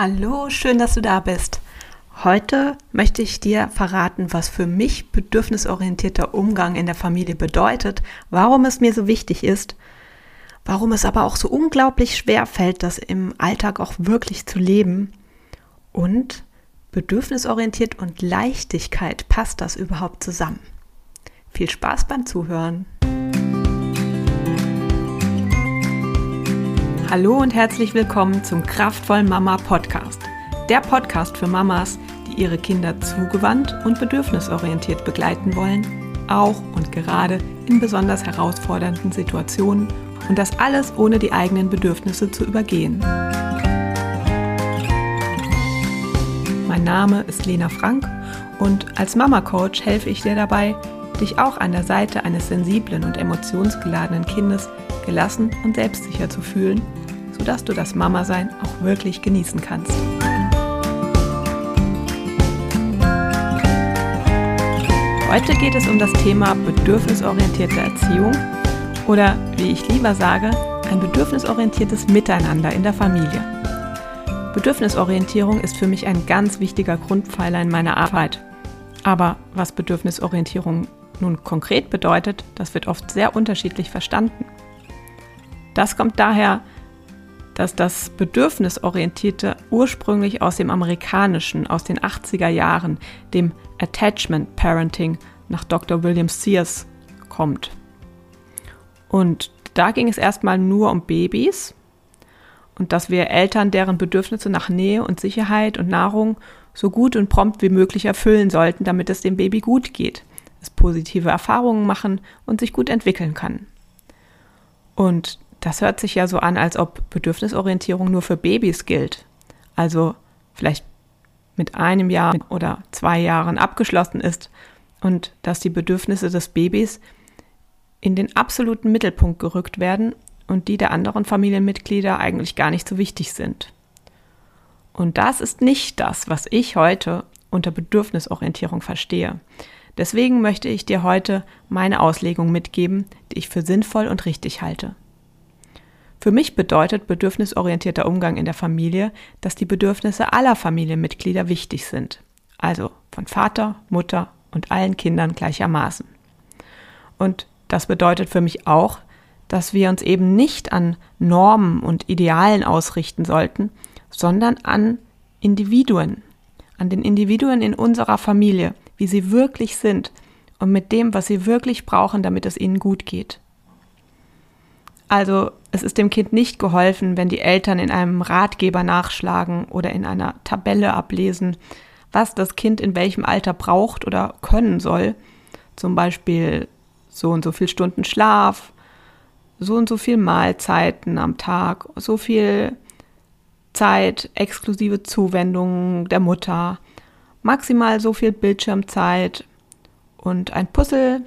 Hallo, schön, dass du da bist. Heute möchte ich dir verraten, was für mich bedürfnisorientierter Umgang in der Familie bedeutet, warum es mir so wichtig ist, warum es aber auch so unglaublich schwer fällt, das im Alltag auch wirklich zu leben und bedürfnisorientiert und Leichtigkeit, passt das überhaupt zusammen? Viel Spaß beim Zuhören. Hallo und herzlich willkommen zum Kraftvoll Mama Podcast. Der Podcast für Mamas, die ihre Kinder zugewandt und bedürfnisorientiert begleiten wollen, auch und gerade in besonders herausfordernden Situationen und das alles ohne die eigenen Bedürfnisse zu übergehen. Mein Name ist Lena Frank und als Mama Coach helfe ich dir dabei, dich auch an der Seite eines sensiblen und emotionsgeladenen Kindes gelassen und selbstsicher zu fühlen sodass du das Mama-Sein auch wirklich genießen kannst. Heute geht es um das Thema bedürfnisorientierte Erziehung oder, wie ich lieber sage, ein bedürfnisorientiertes Miteinander in der Familie. Bedürfnisorientierung ist für mich ein ganz wichtiger Grundpfeiler in meiner Arbeit. Aber was Bedürfnisorientierung nun konkret bedeutet, das wird oft sehr unterschiedlich verstanden. Das kommt daher, dass das Bedürfnisorientierte ursprünglich aus dem amerikanischen, aus den 80er Jahren, dem Attachment Parenting nach Dr. William Sears kommt. Und da ging es erstmal nur um Babys und dass wir Eltern deren Bedürfnisse nach Nähe und Sicherheit und Nahrung so gut und prompt wie möglich erfüllen sollten, damit es dem Baby gut geht, es positive Erfahrungen machen und sich gut entwickeln kann. Und das hört sich ja so an, als ob Bedürfnisorientierung nur für Babys gilt. Also vielleicht mit einem Jahr oder zwei Jahren abgeschlossen ist und dass die Bedürfnisse des Babys in den absoluten Mittelpunkt gerückt werden und die der anderen Familienmitglieder eigentlich gar nicht so wichtig sind. Und das ist nicht das, was ich heute unter Bedürfnisorientierung verstehe. Deswegen möchte ich dir heute meine Auslegung mitgeben, die ich für sinnvoll und richtig halte. Für mich bedeutet bedürfnisorientierter Umgang in der Familie, dass die Bedürfnisse aller Familienmitglieder wichtig sind. Also von Vater, Mutter und allen Kindern gleichermaßen. Und das bedeutet für mich auch, dass wir uns eben nicht an Normen und Idealen ausrichten sollten, sondern an Individuen, an den Individuen in unserer Familie, wie sie wirklich sind und mit dem, was sie wirklich brauchen, damit es ihnen gut geht. Also es ist dem Kind nicht geholfen, wenn die Eltern in einem Ratgeber nachschlagen oder in einer Tabelle ablesen, was das Kind in welchem Alter braucht oder können soll. Zum Beispiel so und so viel Stunden Schlaf, so und so viel Mahlzeiten am Tag, so viel Zeit exklusive Zuwendung der Mutter, maximal so viel Bildschirmzeit und ein Puzzle,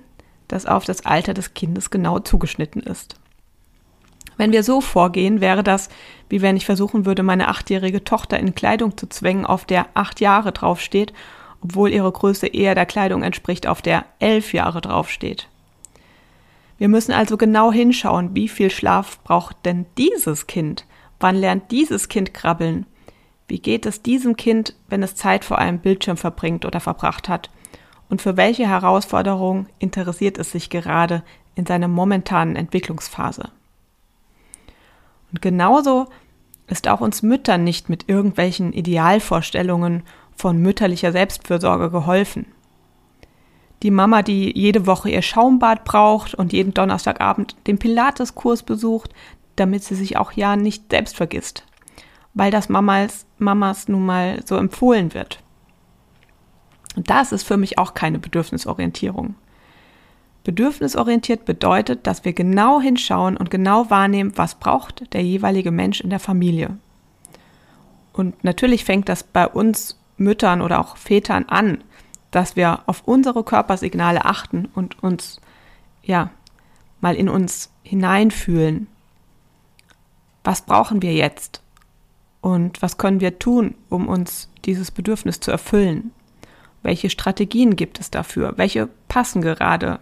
das auf das Alter des Kindes genau zugeschnitten ist. Wenn wir so vorgehen, wäre das, wie wenn ich versuchen würde, meine achtjährige Tochter in Kleidung zu zwängen, auf der acht Jahre draufsteht, obwohl ihre Größe eher der Kleidung entspricht, auf der elf Jahre draufsteht. Wir müssen also genau hinschauen, wie viel Schlaf braucht denn dieses Kind? Wann lernt dieses Kind krabbeln? Wie geht es diesem Kind, wenn es Zeit vor einem Bildschirm verbringt oder verbracht hat? Und für welche Herausforderung interessiert es sich gerade in seiner momentanen Entwicklungsphase? Und genauso ist auch uns Müttern nicht mit irgendwelchen Idealvorstellungen von mütterlicher Selbstfürsorge geholfen. Die Mama, die jede Woche ihr Schaumbad braucht und jeden Donnerstagabend den Pilateskurs besucht, damit sie sich auch ja nicht selbst vergisst, weil das Mamas, Mamas nun mal so empfohlen wird. Und das ist für mich auch keine Bedürfnisorientierung. Bedürfnisorientiert bedeutet, dass wir genau hinschauen und genau wahrnehmen, was braucht der jeweilige Mensch in der Familie. Und natürlich fängt das bei uns Müttern oder auch Vätern an, dass wir auf unsere Körpersignale achten und uns, ja, mal in uns hineinfühlen. Was brauchen wir jetzt? Und was können wir tun, um uns dieses Bedürfnis zu erfüllen? Welche Strategien gibt es dafür? Welche passen gerade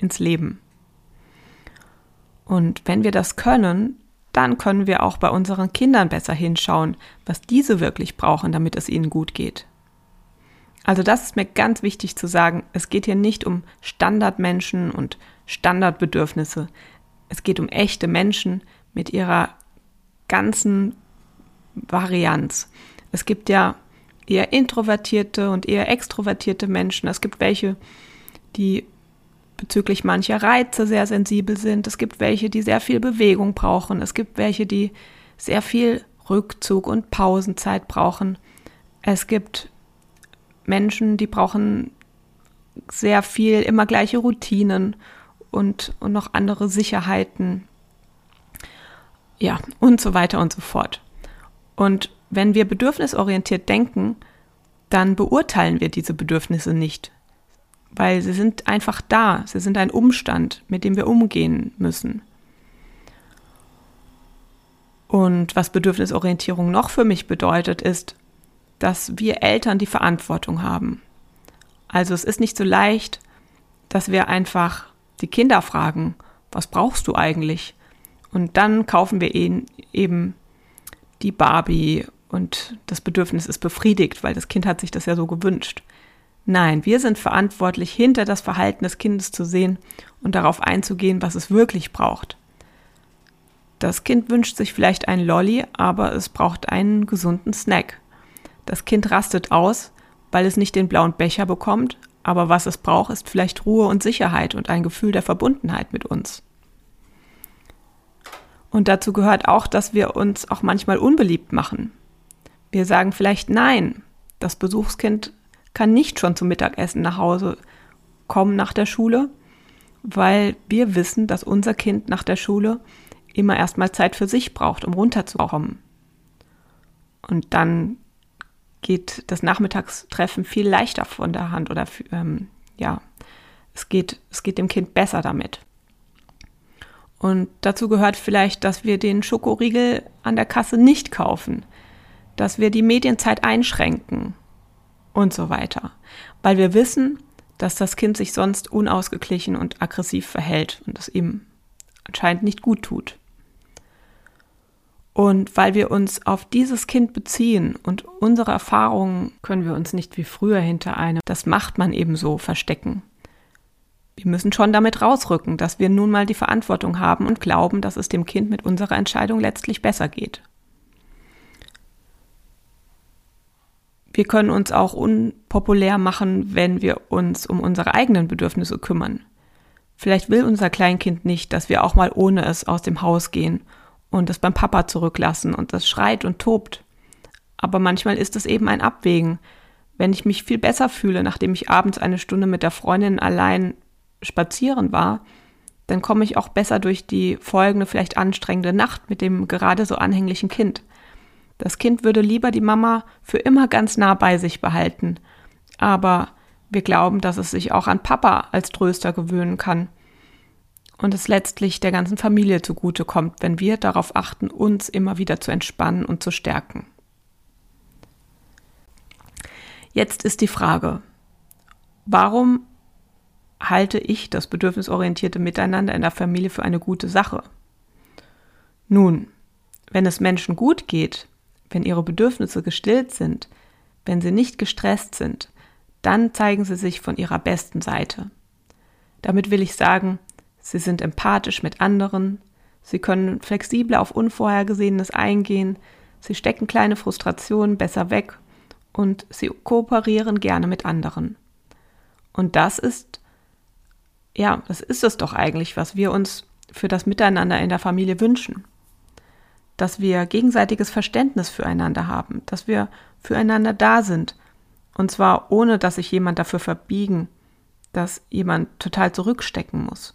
ins Leben. Und wenn wir das können, dann können wir auch bei unseren Kindern besser hinschauen, was diese wirklich brauchen, damit es ihnen gut geht. Also das ist mir ganz wichtig zu sagen. Es geht hier nicht um Standardmenschen und Standardbedürfnisse. Es geht um echte Menschen mit ihrer ganzen Varianz. Es gibt ja eher introvertierte und eher extrovertierte Menschen. Es gibt welche, die bezüglich mancher Reize sehr sensibel sind. Es gibt welche, die sehr viel Bewegung brauchen. Es gibt welche, die sehr viel Rückzug und Pausenzeit brauchen. Es gibt Menschen, die brauchen sehr viel immer gleiche Routinen und, und noch andere Sicherheiten. Ja, und so weiter und so fort. Und wenn wir bedürfnisorientiert denken, dann beurteilen wir diese Bedürfnisse nicht, weil sie sind einfach da, sie sind ein Umstand, mit dem wir umgehen müssen. Und was Bedürfnisorientierung noch für mich bedeutet, ist, dass wir Eltern die Verantwortung haben. Also es ist nicht so leicht, dass wir einfach die Kinder fragen, was brauchst du eigentlich? Und dann kaufen wir ihnen eben die Barbie und das Bedürfnis ist befriedigt, weil das Kind hat sich das ja so gewünscht. Nein, wir sind verantwortlich, hinter das Verhalten des Kindes zu sehen und darauf einzugehen, was es wirklich braucht. Das Kind wünscht sich vielleicht einen Lolly, aber es braucht einen gesunden Snack. Das Kind rastet aus, weil es nicht den blauen Becher bekommt, aber was es braucht, ist vielleicht Ruhe und Sicherheit und ein Gefühl der Verbundenheit mit uns. Und dazu gehört auch, dass wir uns auch manchmal unbeliebt machen. Wir sagen vielleicht Nein. Das Besuchskind kann nicht schon zum Mittagessen nach Hause kommen nach der Schule, weil wir wissen, dass unser Kind nach der Schule immer erstmal Zeit für sich braucht, um runterzukommen. Und dann geht das Nachmittagstreffen viel leichter von der Hand oder ähm, ja, es geht, es geht dem Kind besser damit. Und dazu gehört vielleicht, dass wir den Schokoriegel an der Kasse nicht kaufen, dass wir die Medienzeit einschränken und so weiter, weil wir wissen, dass das Kind sich sonst unausgeglichen und aggressiv verhält und es ihm anscheinend nicht gut tut. Und weil wir uns auf dieses Kind beziehen und unsere Erfahrungen können wir uns nicht wie früher hinter einem, das macht man eben so, verstecken. Wir müssen schon damit rausrücken, dass wir nun mal die Verantwortung haben und glauben, dass es dem Kind mit unserer Entscheidung letztlich besser geht. Wir können uns auch unpopulär machen, wenn wir uns um unsere eigenen Bedürfnisse kümmern. Vielleicht will unser Kleinkind nicht, dass wir auch mal ohne es aus dem Haus gehen und es beim Papa zurücklassen und das schreit und tobt. Aber manchmal ist es eben ein Abwägen. Wenn ich mich viel besser fühle, nachdem ich abends eine Stunde mit der Freundin allein spazieren war, dann komme ich auch besser durch die folgende, vielleicht anstrengende Nacht mit dem gerade so anhänglichen Kind. Das Kind würde lieber die Mama für immer ganz nah bei sich behalten. Aber wir glauben, dass es sich auch an Papa als Tröster gewöhnen kann und es letztlich der ganzen Familie zugute kommt, wenn wir darauf achten, uns immer wieder zu entspannen und zu stärken. Jetzt ist die Frage, warum halte ich das bedürfnisorientierte Miteinander in der Familie für eine gute Sache? Nun, wenn es Menschen gut geht, wenn ihre Bedürfnisse gestillt sind, wenn sie nicht gestresst sind, dann zeigen sie sich von ihrer besten Seite. Damit will ich sagen, Sie sind empathisch mit anderen, sie können flexibel auf Unvorhergesehenes eingehen, sie stecken kleine Frustrationen besser weg und sie kooperieren gerne mit anderen. Und das ist, ja, das ist es doch eigentlich, was wir uns für das Miteinander in der Familie wünschen. Dass wir gegenseitiges Verständnis füreinander haben, dass wir füreinander da sind. Und zwar ohne, dass sich jemand dafür verbiegen, dass jemand total zurückstecken muss.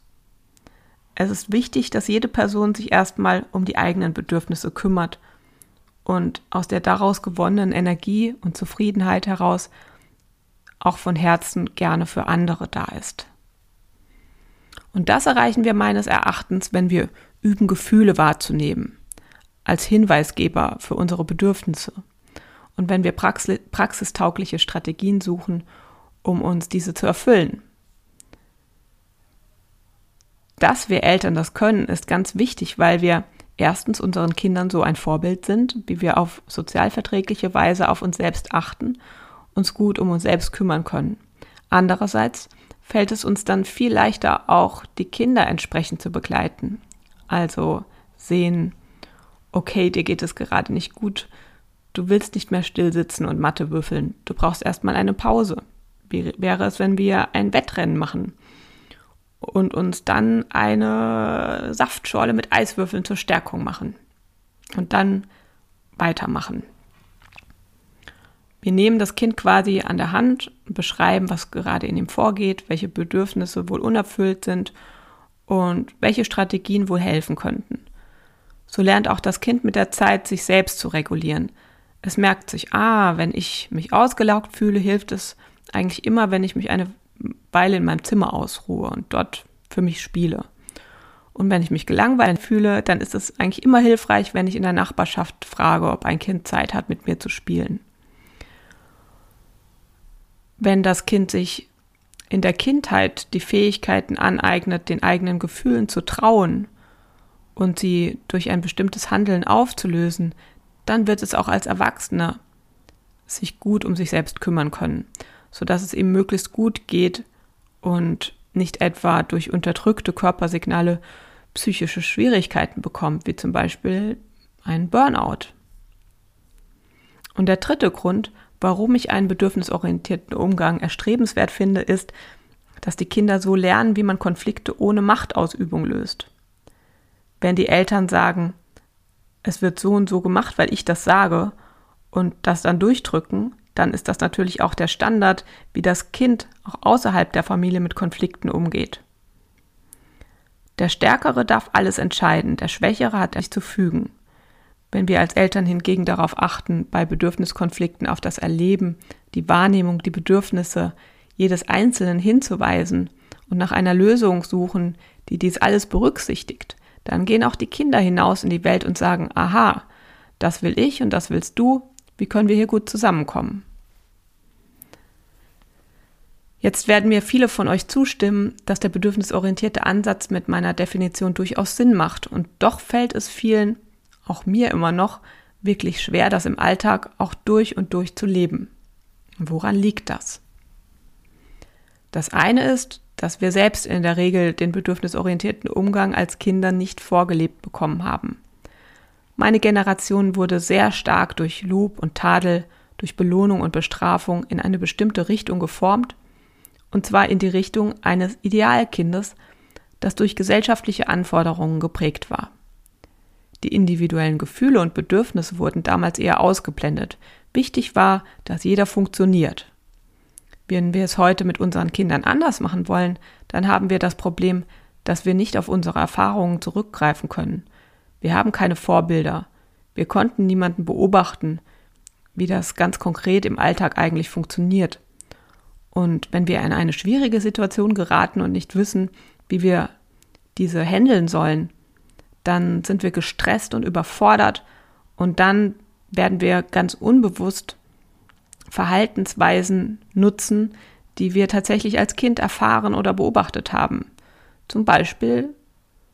Es ist wichtig, dass jede Person sich erstmal um die eigenen Bedürfnisse kümmert und aus der daraus gewonnenen Energie und Zufriedenheit heraus auch von Herzen gerne für andere da ist. Und das erreichen wir meines Erachtens, wenn wir üben, Gefühle wahrzunehmen, als Hinweisgeber für unsere Bedürfnisse. Und wenn wir praxistaugliche Strategien suchen, um uns diese zu erfüllen. Dass wir Eltern das können, ist ganz wichtig, weil wir erstens unseren Kindern so ein Vorbild sind, wie wir auf sozialverträgliche Weise auf uns selbst achten, uns gut um uns selbst kümmern können. Andererseits fällt es uns dann viel leichter, auch die Kinder entsprechend zu begleiten. Also sehen, okay, dir geht es gerade nicht gut, du willst nicht mehr still sitzen und Mathe würfeln, du brauchst erstmal eine Pause. Wie wäre es, wenn wir ein Wettrennen machen und uns dann eine Saftschorle mit Eiswürfeln zur Stärkung machen und dann weitermachen? Wir nehmen das Kind quasi an der Hand beschreiben, was gerade in ihm vorgeht, welche Bedürfnisse wohl unerfüllt sind und welche Strategien wohl helfen könnten. So lernt auch das Kind mit der Zeit, sich selbst zu regulieren. Es merkt sich, ah, wenn ich mich ausgelaugt fühle, hilft es eigentlich immer, wenn ich mich eine Weile in meinem Zimmer ausruhe und dort für mich spiele. Und wenn ich mich gelangweilt fühle, dann ist es eigentlich immer hilfreich, wenn ich in der Nachbarschaft frage, ob ein Kind Zeit hat, mit mir zu spielen wenn das Kind sich in der Kindheit die Fähigkeiten aneignet, den eigenen Gefühlen zu trauen und sie durch ein bestimmtes Handeln aufzulösen, dann wird es auch als Erwachsener sich gut um sich selbst kümmern können, sodass es ihm möglichst gut geht und nicht etwa durch unterdrückte Körpersignale psychische Schwierigkeiten bekommt, wie zum Beispiel ein Burnout. Und der dritte Grund, Warum ich einen bedürfnisorientierten Umgang erstrebenswert finde, ist, dass die Kinder so lernen, wie man Konflikte ohne Machtausübung löst. Wenn die Eltern sagen, es wird so und so gemacht, weil ich das sage, und das dann durchdrücken, dann ist das natürlich auch der Standard, wie das Kind auch außerhalb der Familie mit Konflikten umgeht. Der Stärkere darf alles entscheiden, der Schwächere hat sich zu fügen. Wenn wir als Eltern hingegen darauf achten, bei Bedürfniskonflikten auf das Erleben, die Wahrnehmung, die Bedürfnisse jedes Einzelnen hinzuweisen und nach einer Lösung suchen, die dies alles berücksichtigt, dann gehen auch die Kinder hinaus in die Welt und sagen, aha, das will ich und das willst du, wie können wir hier gut zusammenkommen? Jetzt werden mir viele von euch zustimmen, dass der bedürfnisorientierte Ansatz mit meiner Definition durchaus Sinn macht und doch fällt es vielen auch mir immer noch, wirklich schwer, das im Alltag auch durch und durch zu leben. Woran liegt das? Das eine ist, dass wir selbst in der Regel den bedürfnisorientierten Umgang als Kinder nicht vorgelebt bekommen haben. Meine Generation wurde sehr stark durch Lob und Tadel, durch Belohnung und Bestrafung in eine bestimmte Richtung geformt, und zwar in die Richtung eines Idealkindes, das durch gesellschaftliche Anforderungen geprägt war. Die individuellen Gefühle und Bedürfnisse wurden damals eher ausgeblendet. Wichtig war, dass jeder funktioniert. Wenn wir es heute mit unseren Kindern anders machen wollen, dann haben wir das Problem, dass wir nicht auf unsere Erfahrungen zurückgreifen können. Wir haben keine Vorbilder. Wir konnten niemanden beobachten, wie das ganz konkret im Alltag eigentlich funktioniert. Und wenn wir in eine schwierige Situation geraten und nicht wissen, wie wir diese handeln sollen, dann sind wir gestresst und überfordert und dann werden wir ganz unbewusst Verhaltensweisen nutzen, die wir tatsächlich als Kind erfahren oder beobachtet haben. Zum Beispiel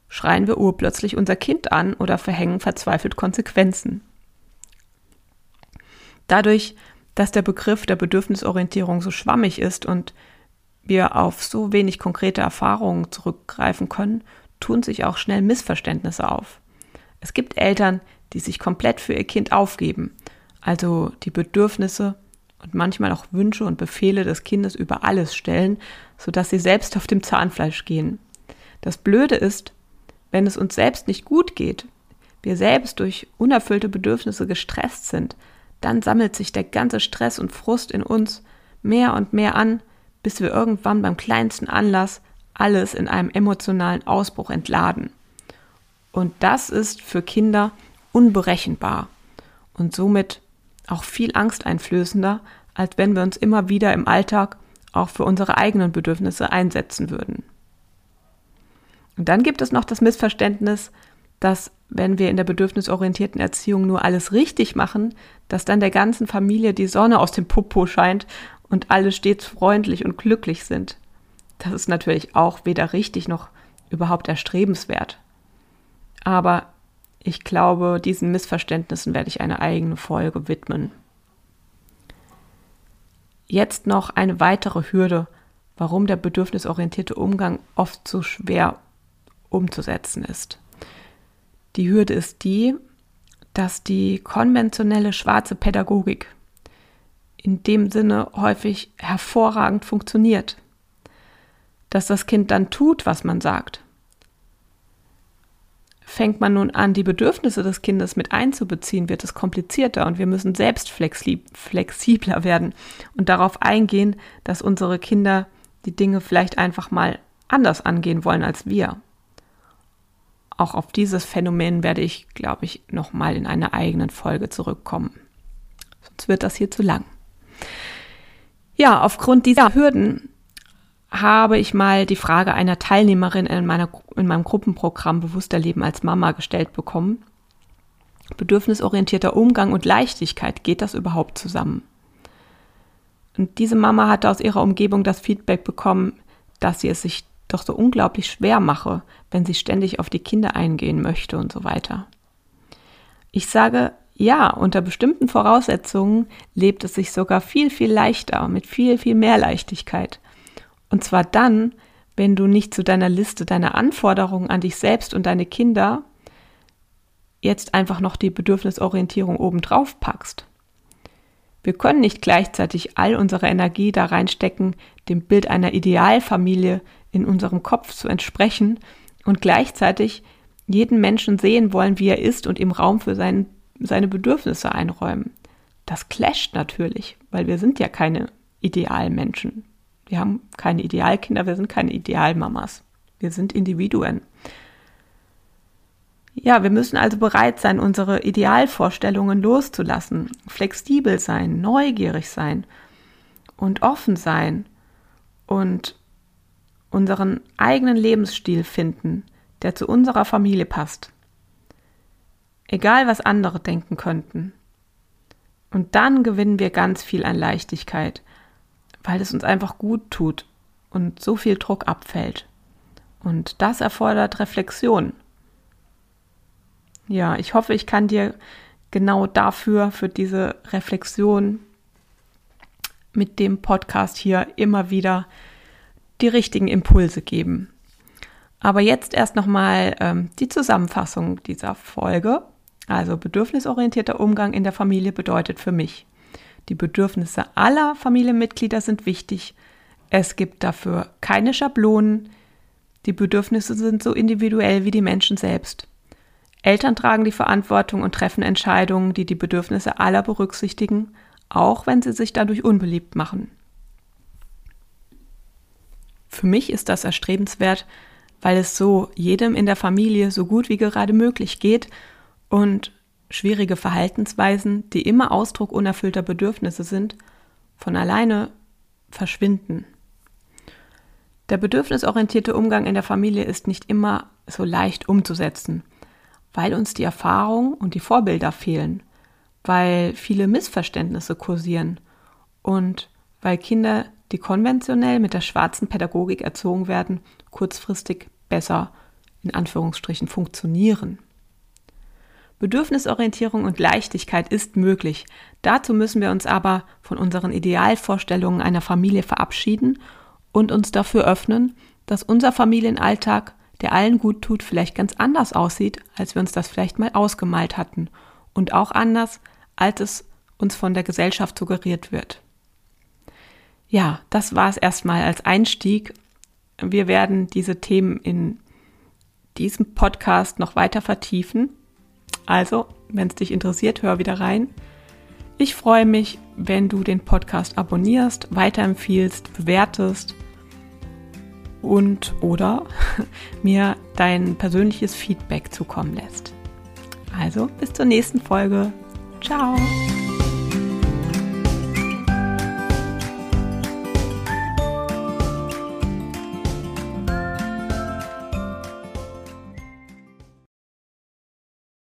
schreien wir urplötzlich unser Kind an oder verhängen verzweifelt Konsequenzen. Dadurch, dass der Begriff der Bedürfnisorientierung so schwammig ist und wir auf so wenig konkrete Erfahrungen zurückgreifen können, tun sich auch schnell Missverständnisse auf. Es gibt Eltern, die sich komplett für ihr Kind aufgeben, also die Bedürfnisse und manchmal auch Wünsche und Befehle des Kindes über alles stellen, sodass sie selbst auf dem Zahnfleisch gehen. Das Blöde ist, wenn es uns selbst nicht gut geht, wir selbst durch unerfüllte Bedürfnisse gestresst sind, dann sammelt sich der ganze Stress und Frust in uns mehr und mehr an, bis wir irgendwann beim kleinsten Anlass alles in einem emotionalen Ausbruch entladen. Und das ist für Kinder unberechenbar und somit auch viel angsteinflößender, als wenn wir uns immer wieder im Alltag auch für unsere eigenen Bedürfnisse einsetzen würden. Und dann gibt es noch das Missverständnis, dass wenn wir in der bedürfnisorientierten Erziehung nur alles richtig machen, dass dann der ganzen Familie die Sonne aus dem Popo scheint und alle stets freundlich und glücklich sind. Das ist natürlich auch weder richtig noch überhaupt erstrebenswert. Aber ich glaube, diesen Missverständnissen werde ich eine eigene Folge widmen. Jetzt noch eine weitere Hürde, warum der bedürfnisorientierte Umgang oft so schwer umzusetzen ist. Die Hürde ist die, dass die konventionelle schwarze Pädagogik in dem Sinne häufig hervorragend funktioniert. Dass das Kind dann tut, was man sagt. Fängt man nun an, die Bedürfnisse des Kindes mit einzubeziehen, wird es komplizierter und wir müssen selbst flexibler werden und darauf eingehen, dass unsere Kinder die Dinge vielleicht einfach mal anders angehen wollen als wir. Auch auf dieses Phänomen werde ich, glaube ich, nochmal in einer eigenen Folge zurückkommen. Sonst wird das hier zu lang. Ja, aufgrund dieser Hürden habe ich mal die Frage einer Teilnehmerin in, meiner, in meinem Gruppenprogramm Bewusster Leben als Mama gestellt bekommen. Bedürfnisorientierter Umgang und Leichtigkeit, geht das überhaupt zusammen? Und diese Mama hatte aus ihrer Umgebung das Feedback bekommen, dass sie es sich doch so unglaublich schwer mache, wenn sie ständig auf die Kinder eingehen möchte und so weiter. Ich sage, ja, unter bestimmten Voraussetzungen lebt es sich sogar viel, viel leichter, mit viel, viel mehr Leichtigkeit. Und zwar dann, wenn du nicht zu deiner Liste deiner Anforderungen an dich selbst und deine Kinder jetzt einfach noch die Bedürfnisorientierung obendrauf packst. Wir können nicht gleichzeitig all unsere Energie da reinstecken, dem Bild einer Idealfamilie in unserem Kopf zu entsprechen und gleichzeitig jeden Menschen sehen wollen, wie er ist und ihm Raum für sein, seine Bedürfnisse einräumen. Das clasht natürlich, weil wir sind ja keine Idealmenschen. Wir haben keine Idealkinder, wir sind keine Idealmamas. Wir sind Individuen. Ja, wir müssen also bereit sein, unsere Idealvorstellungen loszulassen, flexibel sein, neugierig sein und offen sein und unseren eigenen Lebensstil finden, der zu unserer Familie passt. Egal, was andere denken könnten. Und dann gewinnen wir ganz viel an Leichtigkeit, weil es uns einfach gut tut und so viel Druck abfällt. Und das erfordert Reflexion. Ja, ich hoffe, ich kann dir genau dafür, für diese Reflexion mit dem Podcast hier immer wieder die richtigen Impulse geben. Aber jetzt erst nochmal ähm, die Zusammenfassung dieser Folge. Also bedürfnisorientierter Umgang in der Familie bedeutet für mich, die Bedürfnisse aller Familienmitglieder sind wichtig. Es gibt dafür keine Schablonen. Die Bedürfnisse sind so individuell wie die Menschen selbst. Eltern tragen die Verantwortung und treffen Entscheidungen, die die Bedürfnisse aller berücksichtigen, auch wenn sie sich dadurch unbeliebt machen. Für mich ist das erstrebenswert, weil es so jedem in der Familie so gut wie gerade möglich geht und schwierige Verhaltensweisen, die immer Ausdruck unerfüllter Bedürfnisse sind, von alleine verschwinden. Der bedürfnisorientierte Umgang in der Familie ist nicht immer so leicht umzusetzen, weil uns die Erfahrung und die Vorbilder fehlen, weil viele Missverständnisse kursieren und weil Kinder die konventionell mit der schwarzen Pädagogik erzogen werden, kurzfristig besser in Anführungsstrichen funktionieren. Bedürfnisorientierung und Leichtigkeit ist möglich. Dazu müssen wir uns aber von unseren Idealvorstellungen einer Familie verabschieden und uns dafür öffnen, dass unser Familienalltag, der allen gut tut, vielleicht ganz anders aussieht, als wir uns das vielleicht mal ausgemalt hatten und auch anders, als es uns von der Gesellschaft suggeriert wird. Ja, das war es erstmal als Einstieg. Wir werden diese Themen in diesem Podcast noch weiter vertiefen. Also, wenn es dich interessiert, hör wieder rein. Ich freue mich, wenn du den Podcast abonnierst, weiterempfiehlst, bewertest und oder mir dein persönliches Feedback zukommen lässt. Also bis zur nächsten Folge. Ciao.